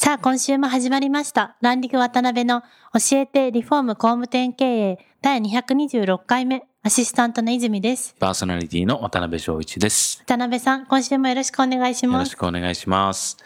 さあ今週も始まりましたランリング渡辺の教えてリフォーム工務店経営第226回目アシスタントの泉ですパーソナリティの渡辺翔一です。渡辺さん今週もよろしくお願いしよろしますくお願いします。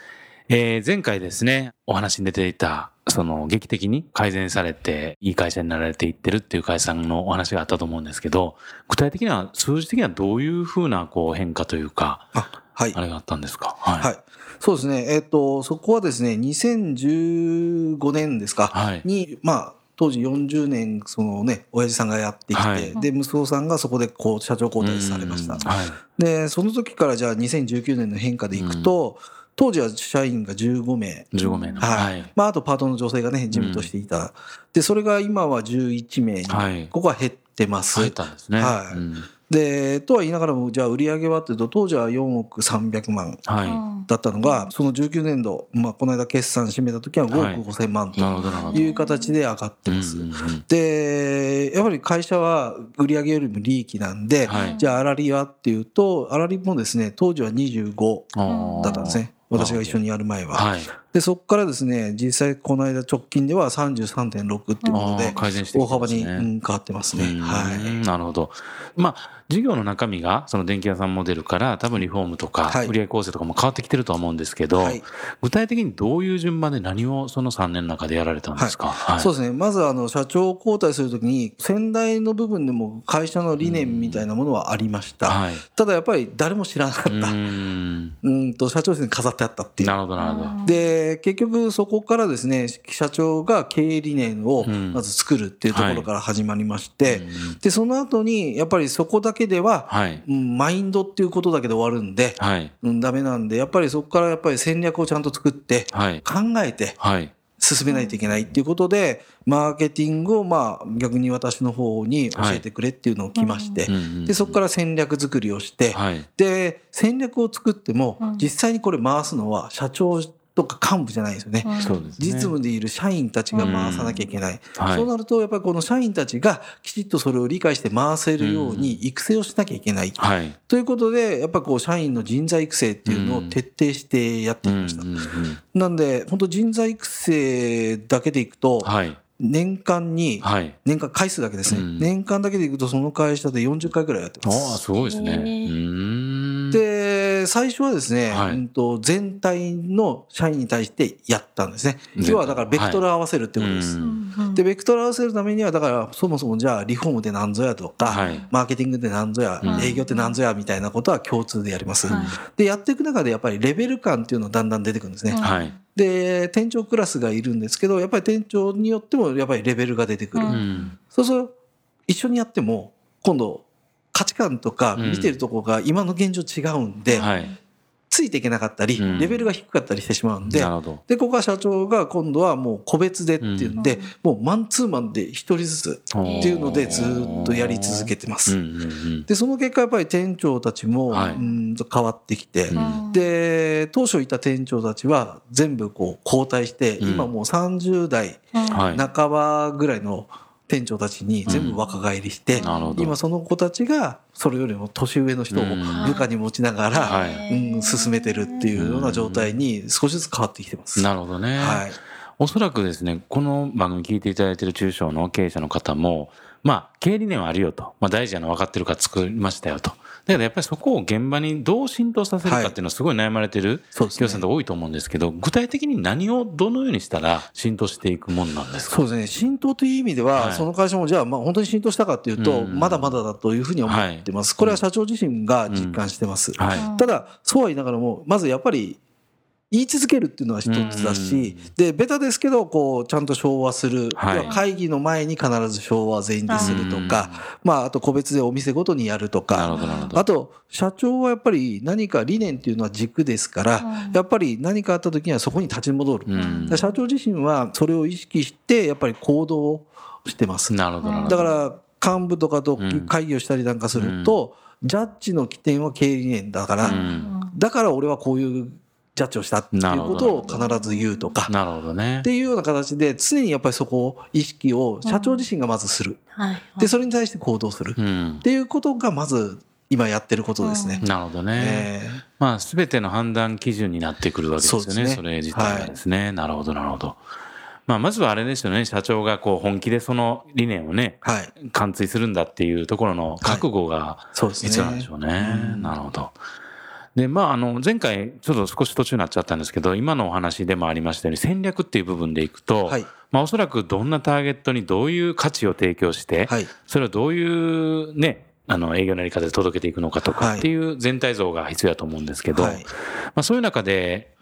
えー前回ですね、お話に出ていた、その劇的に改善されて、いい会社になられていってるっていう会社さんのお話があったと思うんですけど、具体的には、数字的にはどういうふうなこう変化というか、あ、はい。あれがあったんですか？はい。はい。そうですね。えっ、と、そこはですね、2015年ですか、はいに、まあ、当時40年、そのね、親父さんがやってきて、はいで、息子さんがそこでこう、社長交代されましたうん。はい。で、その時からじゃあ2019年の変化でいくと、当時は社員が15名。15名の。はい。はい。まあ、あとパートの女性がね、事務としていた。で、それが今は11名に、はいここは減ってます。入ったんですね。はいうんで、とは言いながらも、じゃあ売り上げはっていうと、当時は4億300万。はだったのが、その19年度、まあ、この間決算締めた時は5億5000万とど。いう形で上がってます。うんうんうんで、やっぱり会社は売上よりも利益なんで、はいじゃあ、粗利はっていうと、粗利もですね、当時は25あーだったんですね。私が一緒にやる前は。はい。で、そこからですね、実際この間直近では33.6っていうことであー、改善してき大幅に、変わってますね。うんはい。なるほど。まあ、事業の中身が、その電気屋さんモデルから、多分リフォームとか、はい売上構成とかも変わってきてるとは思うんですけど、はい具体的にどういう順番で何をその3年の中でやられたんですか、はいそうですね。まず、あの、社長交代するときに、先代の部分でも会社の理念みたいなものはありました。はい。ただやっぱり誰も知らなかった。うーん。うんと、社長室に飾ってあったっていう。なるほど、なるほど。で、結局そこからですね、社長が経営理念をうんまず作るっていうところから始まりまして、うんで、その後に、やっぱりそこだけでは、はい。うんマインドっていうことだけで終わるんで、はい。うん、ダメなんで、やっぱりそこからやっぱり戦略をちゃんと作って、はい。考えてはい。進めないといけないっていうことで、マーケティングをまあ逆に私の方に教えてくれっていうのを来まして、で、そこから戦略作りをして、はい。で、戦略を作ってもうん、実際にこれ回すのは社長とか幹部じゃないですよね。そうですね。実務でいる社員たちが回さなきゃいけない。はいそうなると、やっぱりこの社員たちがきちっとそれを理解して回せるように育成をしなきゃいけない。はい。ということで、やっぱりこう社員の人材育成っていうのを徹底してやってきました。うんうんうんなんで、本当人材育成だけでいくと、はい。年間に、はい。年間回数だけですね、うん年間だけでいくとその会社で40回ぐらいやってああ、ます。すごいですね。で、最初はですね、はいうんと全体の社員に対してやったんですね。要はだからベクトルを合わせるってことです。うんで、ベクトル合わせるためには、だからそもそもじゃあリフォームって何ぞやとか、はいマーケティングって何ぞや、うん営業って何ぞやみたいなことは共通でやります。はいで、やっていく中でやっぱりレベル感っていうのがだんだん出てくるんですね。はい。で、店長クラスがいるんですけど、やっぱり店長によってもやっぱりレベルが出てくる。うんうん。そうすると、一緒にやっても、今度、価値観とか見てるところが今の現状違うんで、はい。ついていけなかったり、うんレベルが低かったりしてしまうんで。で、ここは社長が今度はもう個別でっていうんで、もうマンツーマンで一人ずつっていうのでずっとやり続けてます。うんうんうん。で、その結果やっぱり店長たちも、はいうーんと変わってきて、うんで、当初いた店長たちは全部こう交代して、うん今もう30代はい。半ばぐらいの店長たちに全部若返りして、なるほど。今その子たちがそれよりも年上の人をうん部下に持ちながら、はいうん、進めてるっていうような状態に少しずつ変わってきてます。なるほどね。はい。おそらくですね、この番組聞いていただいている中小の経営者の方も、まあ、経営理念はあるよと。まあ、大事なの分かってるから作りましたよと。だけどやっぱりそこを現場にどう浸透させるかっていうのはすごい悩まれてる企業さんって多いと思うんですけど、具体的に何をどのようにしたら浸透していくもんなんですか？そうですね。浸透という意味では、はいその会社もじゃあ、まあ本当に浸透したかっていうと、うんまだまだだというふうに思ってます。これは社長自身が実感してます。はい。ただ、そうは言いながらも、まずやっぱり、言い続けるっていうのは一つだし、で、ベタですけど、こう、ちゃんと昭和する。はい。会議の前に必ず昭和全員でするとか、まあ、あと個別でお店ごとにやるとか、あと、社長はやっぱり何か理念っていうのは軸ですから、うん。やっぱり何かあった時にはそこに立ち戻る。社長自身はそれを意識して、やっぱり行動をしてます。なるほどだから、幹部とかとうん。会議をしたりなんかすると、ジャッジの起点は経営理念だから、うん。だから俺はこういうジャッジをしたっていうことをなる必ず言うとか、なるほどねっていうような形で常にやっぱりそこを意識を社長自身がまずする。はい。で、それに対して行動する。っうんていうことがまず今やってることですね。なるほどね、えまあ、すべての判断基準になってくるわけですよね、そねれ自体がですね。なるほど、なるほど。まあ、まずはあれですよね、社長がこう本気でその理念をね、ーはい。貫通するんだっていうところの覚悟がそうですね。必要なんでしょうね。うんなるほど。で、まあ、あの、前回、ちょっと少し途中になっちゃったんですけど、今のお話でもありましたように、戦略っていう部分でいくと、はい。まあ、おそらくどんなターゲットにどういう価値を提供して、はい。それをどういうね、あの、営業のやり方で届けていくのかとかはいっていう全体像が必要だと思うんですけど、はい。まあ、そういう中で、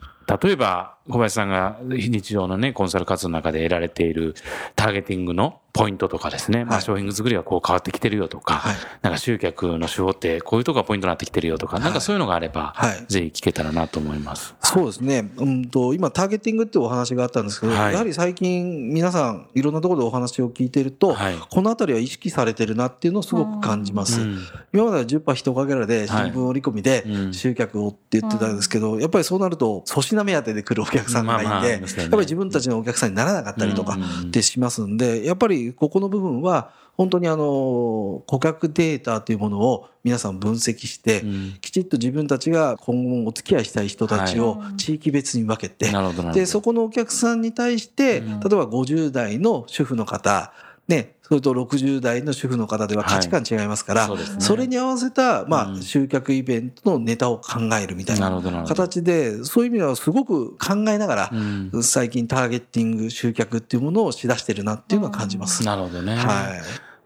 例えば小林さんが日常のね、コンサル活動の中で得られているターゲティングのポイントとかですね、まあはい商品作りがこう変わってきてるよとか、はい。なんか集客の手法ってこういうとこがポイントになってきてるよとか、なんかそういうのがあれば、はい。ぜひ聞けたらなと思います。そうですね。うんと、今、ターゲティングってお話があったんですけど、はい。やはり最近、皆さん、いろんなところでお話を聞いてると、はい。このあたりは意識されてるなっていうのをすごく感じます。うん。今までは10波人かけらで新はい。聞折り込みでうん。集客をって言ってたんですけど、やっぱりそうなると粗品目当てで来るお客さんがいて、やっぱり自分たちのお客さんにならなかったりとかうん。ってしますんで、やっぱりここの部分は本当にあの、顧客データというものを皆さん分析して、うん。きちっと自分たちが今後もお付き合いしたい人たちをはい。地域別に分けて。で、そこのお客さんに対して、うん。例えば50代の主婦の方、ね、それと60代の主婦の方では価値観違いますから、そうですねそれに合わせた、まあ、うん集客イベントのネタを考えるみたいな。形で、そういう意味ではすごく考えながらう、ん最近ターゲティング、集客っていうものをしだしてるなっていうのは感じます。なるほどね。はい。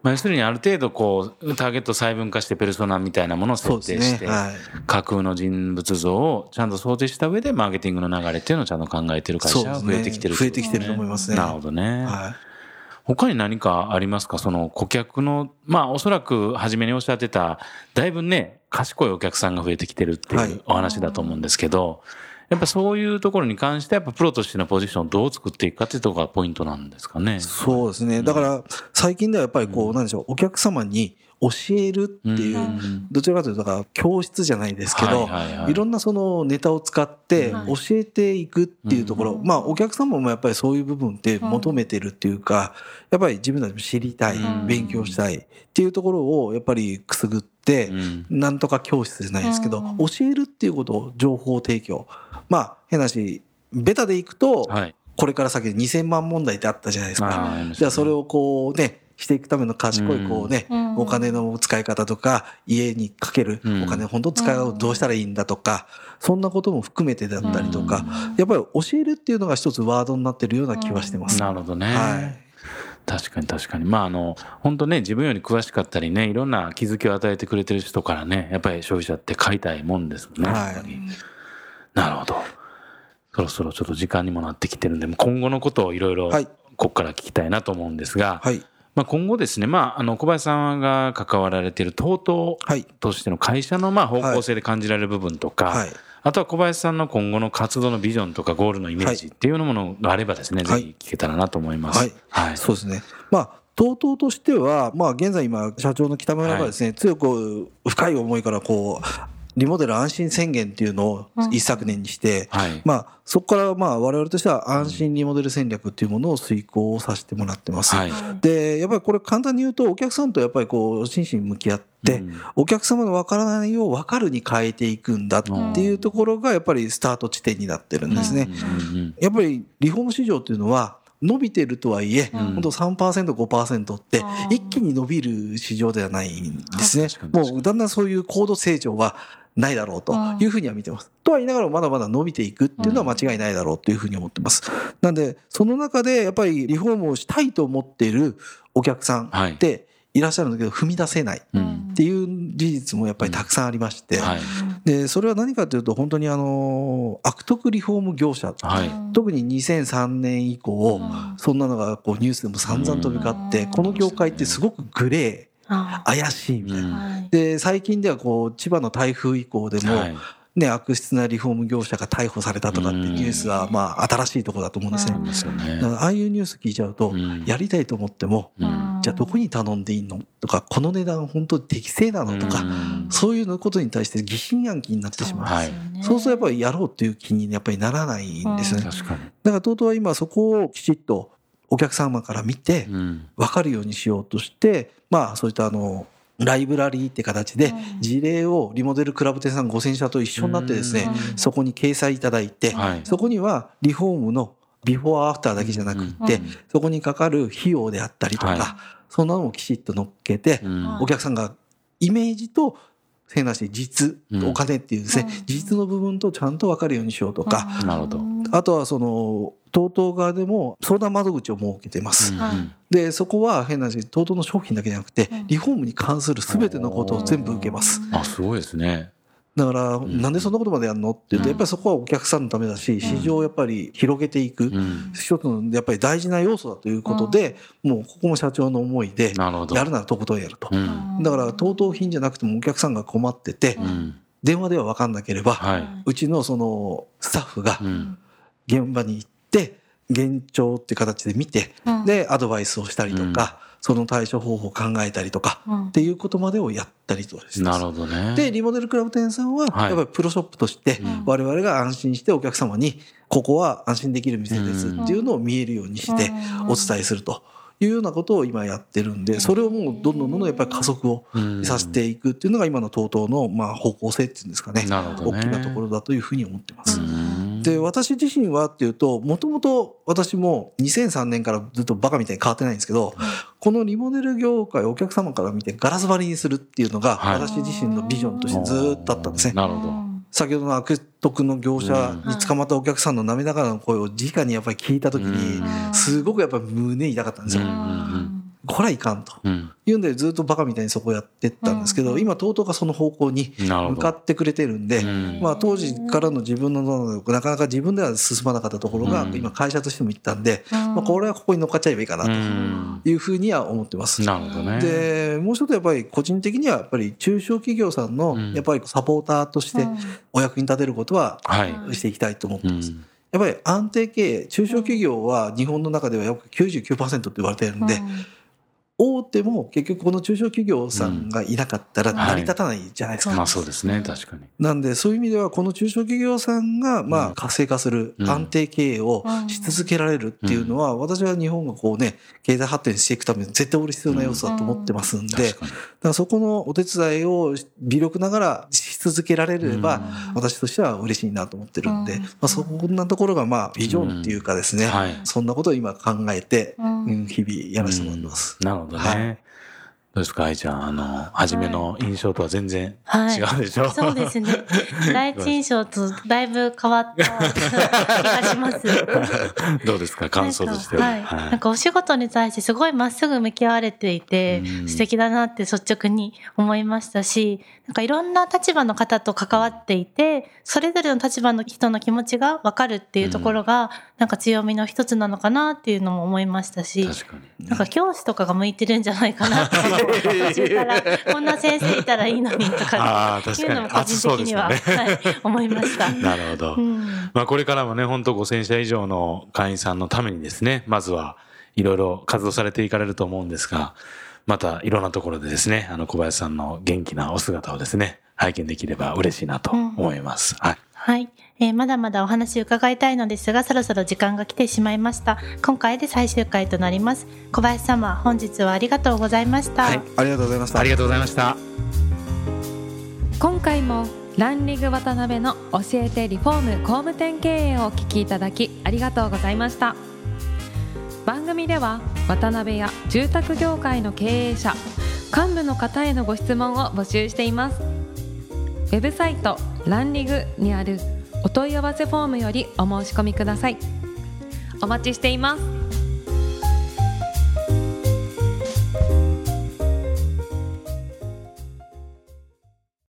まあ、要するにある程度こう、ターゲットを細分化してペルソナみたいなものを設定して、ね。はい。架空の人物像をちゃんと想定した上でマーケティングの流れっていうのをちゃんと考えてる会社が増えてきてるね増えてきてると思いますねなるほどね。はい。他に何かありますか？その顧客の、まあおそらく初めにおっしゃってた、だいぶね、賢いお客さんが増えてきてるってはいいうお話だと思うんですけど、やっぱそういうところに関してやっぱプロとしてのポジションをどう作っていくかっていうところがポイントなんですかね？そうですね。だから、最近ではやっぱりこう、なんでしょう、お客様に教えるっていう、ん。どちらかというと、だから教室じゃないですけど、はいろんなそのネタを使ってはい。教えていくっていうところ、うん。まあお客様もやっぱりそういう部分って求めてるっていうか、やっぱり自分たちも知りたい、うん。勉強したいっていうところをやっぱりくすぐって、うん。なんとか教室じゃないですけど、うん。教えるっていうことを情報提供。まあ変なし、ベタでいくと、はい。これから先で2000万問題ってあったじゃないですか。じゃあそれをこうね、していくための賢いこうね、うんお金の使い方とか、家にかけるうんお金本当使い方をどうしたらいいんだとか、そんなことも含めてだったりとか、うんやっぱり教えるっていうのが一つワードになってるような気はしてます。なるほどね。はい。確かに確かに。まああの、本当ね、自分より詳しかったりね、いろんな気づきを与えてくれてる人からね、やっぱり消費者って買いたいもんですもんね。はいなるほど。そろそろちょっと時間にもなってきてるんで、今後のことをいろいろ、はいここから聞きたいなと思うんですが、はい。まあ今後ですね、まああの、小林さんが関わられている TOTO はい。としての会社のまあ方向性で感じられる部分とか、はい。あとは小林さんの今後の活動のビジョンとかゴールのイメージっていうものがあればですね、はいぜひ聞けたらなと思います。はいはい。そうですね。まあ、とうとうとしては、まあ、現在今、社長の北村がですね、強く深い思いから、こう、リモデル安心宣言っていうのを一昨年にして、はい。まあ、そこからまあ我々としては安心リモデル戦略っていうものを遂行させてもらってます。はい。で、やっぱりこれ簡単に言うと、お客さんとやっぱりこう、真摯に向き合って、うんお客様の分からないよう分かるに変えていくんだっていうところが、やっぱりスタート地点になってるんですね。うんうんやっぱりリフォーム市場っていうのは、伸びてるとはいえ、うん本当3%、5%って一気に伸びる市場ではないんですねもうだんだんそういう高度成長はないだろうというふうには見てます。とは言いながらもまだまだ伸びていくっていうのは間違いないだろうというふうに思ってます。なんで、その中でやっぱりリフォームをしたいと思っているお客さんはい。っていらっしゃるんだけど、踏み出せないうん。っていう事実もやっぱりたくさんありまして、はい。でそれは何かというと本当にあの悪徳リフォーム業者、はい。特に2003年以降、うん。そんなのがこうニュースでも散々飛び交って、うん。この業界ってすごくグレあー怪しいみたいな。で最近ではこう千葉の台風以降でも、はい。ね、悪質なリフォーム業者が逮捕されたとかっていうニュースはまあ新しいところだと思うんですね。うんですよね。だからああいうニュース聞いちゃうと、うん。やりたいと思っても、うん。じゃあどこに頼んでいいのとかこの値段本当に適正なのとか、うん。そういうのことに対して疑心暗鬼になってしまう。はい。そうするとやっぱりやろうっていう気にやっぱりならないんですよね。確かに。だから TOTO は今そこをきちっとお客様から見てうん。分かるようにしようとして、まあそういったあの、ライブラリーって形でうん。事例をリモデルクラブ店さん5000社と一緒になってですね、うん。そこに掲載いただいて、はい。そこにはリフォームのビフォーアフターだけじゃなくって、うん。そこにかかる費用であったりとか、はい。そんなのもきちっと乗っけて、うん。お客さんがイメージと変なし実うん。お金っていうですね、うん。実の部分とちゃんと分かるようにしようとか、なるほど。あとはその TOTO 側でも相談窓口を設けてます。でそこは変なし TOTO の商品だけじゃなくてうん。リフォームに関する全てのことを全部受けます。あすごいですねだから、ん。なんでそんなことまでやるのって言うと、うん。やっぱりそこはお客さんのためだし、市場をやっぱり広げていく、うん。一つのやっぱり大事な要素だということで、もうここも社長の思いで、やるならとことんやると。うん。だから、とうとう品じゃなくてもお客さんが困ってて、うん。電話では分かんなければ、はい。うちのそのスタッフがうん。現場に行って、現状って形で見て、うん。で、アドバイスをしたりとか、その対処方法を考えたりとか、うん。っていうことまでをやったりとかしてます。なるほどね。で、リモデルクラブ店さんは、やっはいぱりプロショップとしてうん、我々が安心してお客様に、ここは安心できる店ですっていうのを見えるようにして、お伝えするというようなことを今やってるんで、それをもうどんどんどんどんやっぱり加速をうん。させていくっていうのが今の TOTO のまあ方向性っていうんですかね。なるほどね。大きなところだというふうに思ってます。うん。で、私自身はっていうと、もともと私も2003年からずっとバカみたいに変わってないんですけど、このリモデル業界をお客様から見てガラス張りにするっていうのが、はい。私自身のビジョンとしてずっとあったんですね。なるほど。先ほどの悪徳の業者に捕まったお客さんの涙ながらの声を直にやっぱり聞いたときに、すごくやっぱり胸痛かったんですよ。うんこれはいかんと。うん。いうんでずっとバカみたいにそこやってったんですけど、うん今 TOTO がその方向に。向かってくれてるんで、うんまあ当時からの自分のなかなか自分では進まなかったところがうん今会社としても行ったんで、ままあこれはここに乗っかっちゃえばいいかなうんというふうには思ってます。なるほどね。で、もう一つやっぱり個人的にはやっぱり中小企業さんのうんやっぱりサポーターとしてお役に立てることははい。していきたいと思ってます。うん。やっぱり安定経営、中小企業は日本の中では約99%って言われてるんで、大手も結局この中小企業さんがいなかったら成り立たないじゃないですか。まあそうですね、確かに。なんでそういう意味ではこの中小企業さんがまうん。あ活性化するうん。安定経営をし続けられるっていうのは私は日本がこうね経済発展していくために絶対俺必要な要素だと思ってますんでだか。らそこのお手伝いを微力ながらし続けられれば私としては嬉しいなと思ってるんでうん。まあそんなところがまあビジョンっていうかですねはい。そんなことを今考えてうん。うん日々やらせてもらってます。なるほどはね。どうですか、愛ちゃん。あの、初めの印象とは全然はい違うでしょ？そうですね。第一印象とだいぶ変わった気がします。どうですか、感想としては。はい。なんかお仕事に対してすごいまっすぐ向き合われていてう、ん素敵だなって率直に思いましたし、なんかいろんな立場の方と関わっていて、それぞれの立場の人の気持ちがわかるっていうところが、なんか強みの一つなのかなっていうのも思いましたし、確かに。なんか教師とかが向いてるんじゃないかなって、途中からこんな先生いたらいいのにとか。いうのも個人的には、ね。はい、思いました。なるほど。うんまあこれからもね、本当5000社以上の会員さんのためにですね、まずはいろいろ活動されていかれると思うんですが、またいろんなところでですね、あの小林さんの元気なお姿をですね、拝見できれば嬉しいなと思います。はい。はい、えーまだまだお話伺いたいのですが、そろそろ時間が来てしまいました。今回で最終回となります。小林様、本日はありがとうございました。はいありがとうございましたあり。がとうございました。今回もランリング渡辺の教えてリフォーム工務店経営をお聞きいただきありがとうございました番組では渡辺や住宅業界の経営者幹部の方へのご質問を募集していますウェブサイトランリグにあるお問い合わせフォームよりお申し込みください。お待ちしています。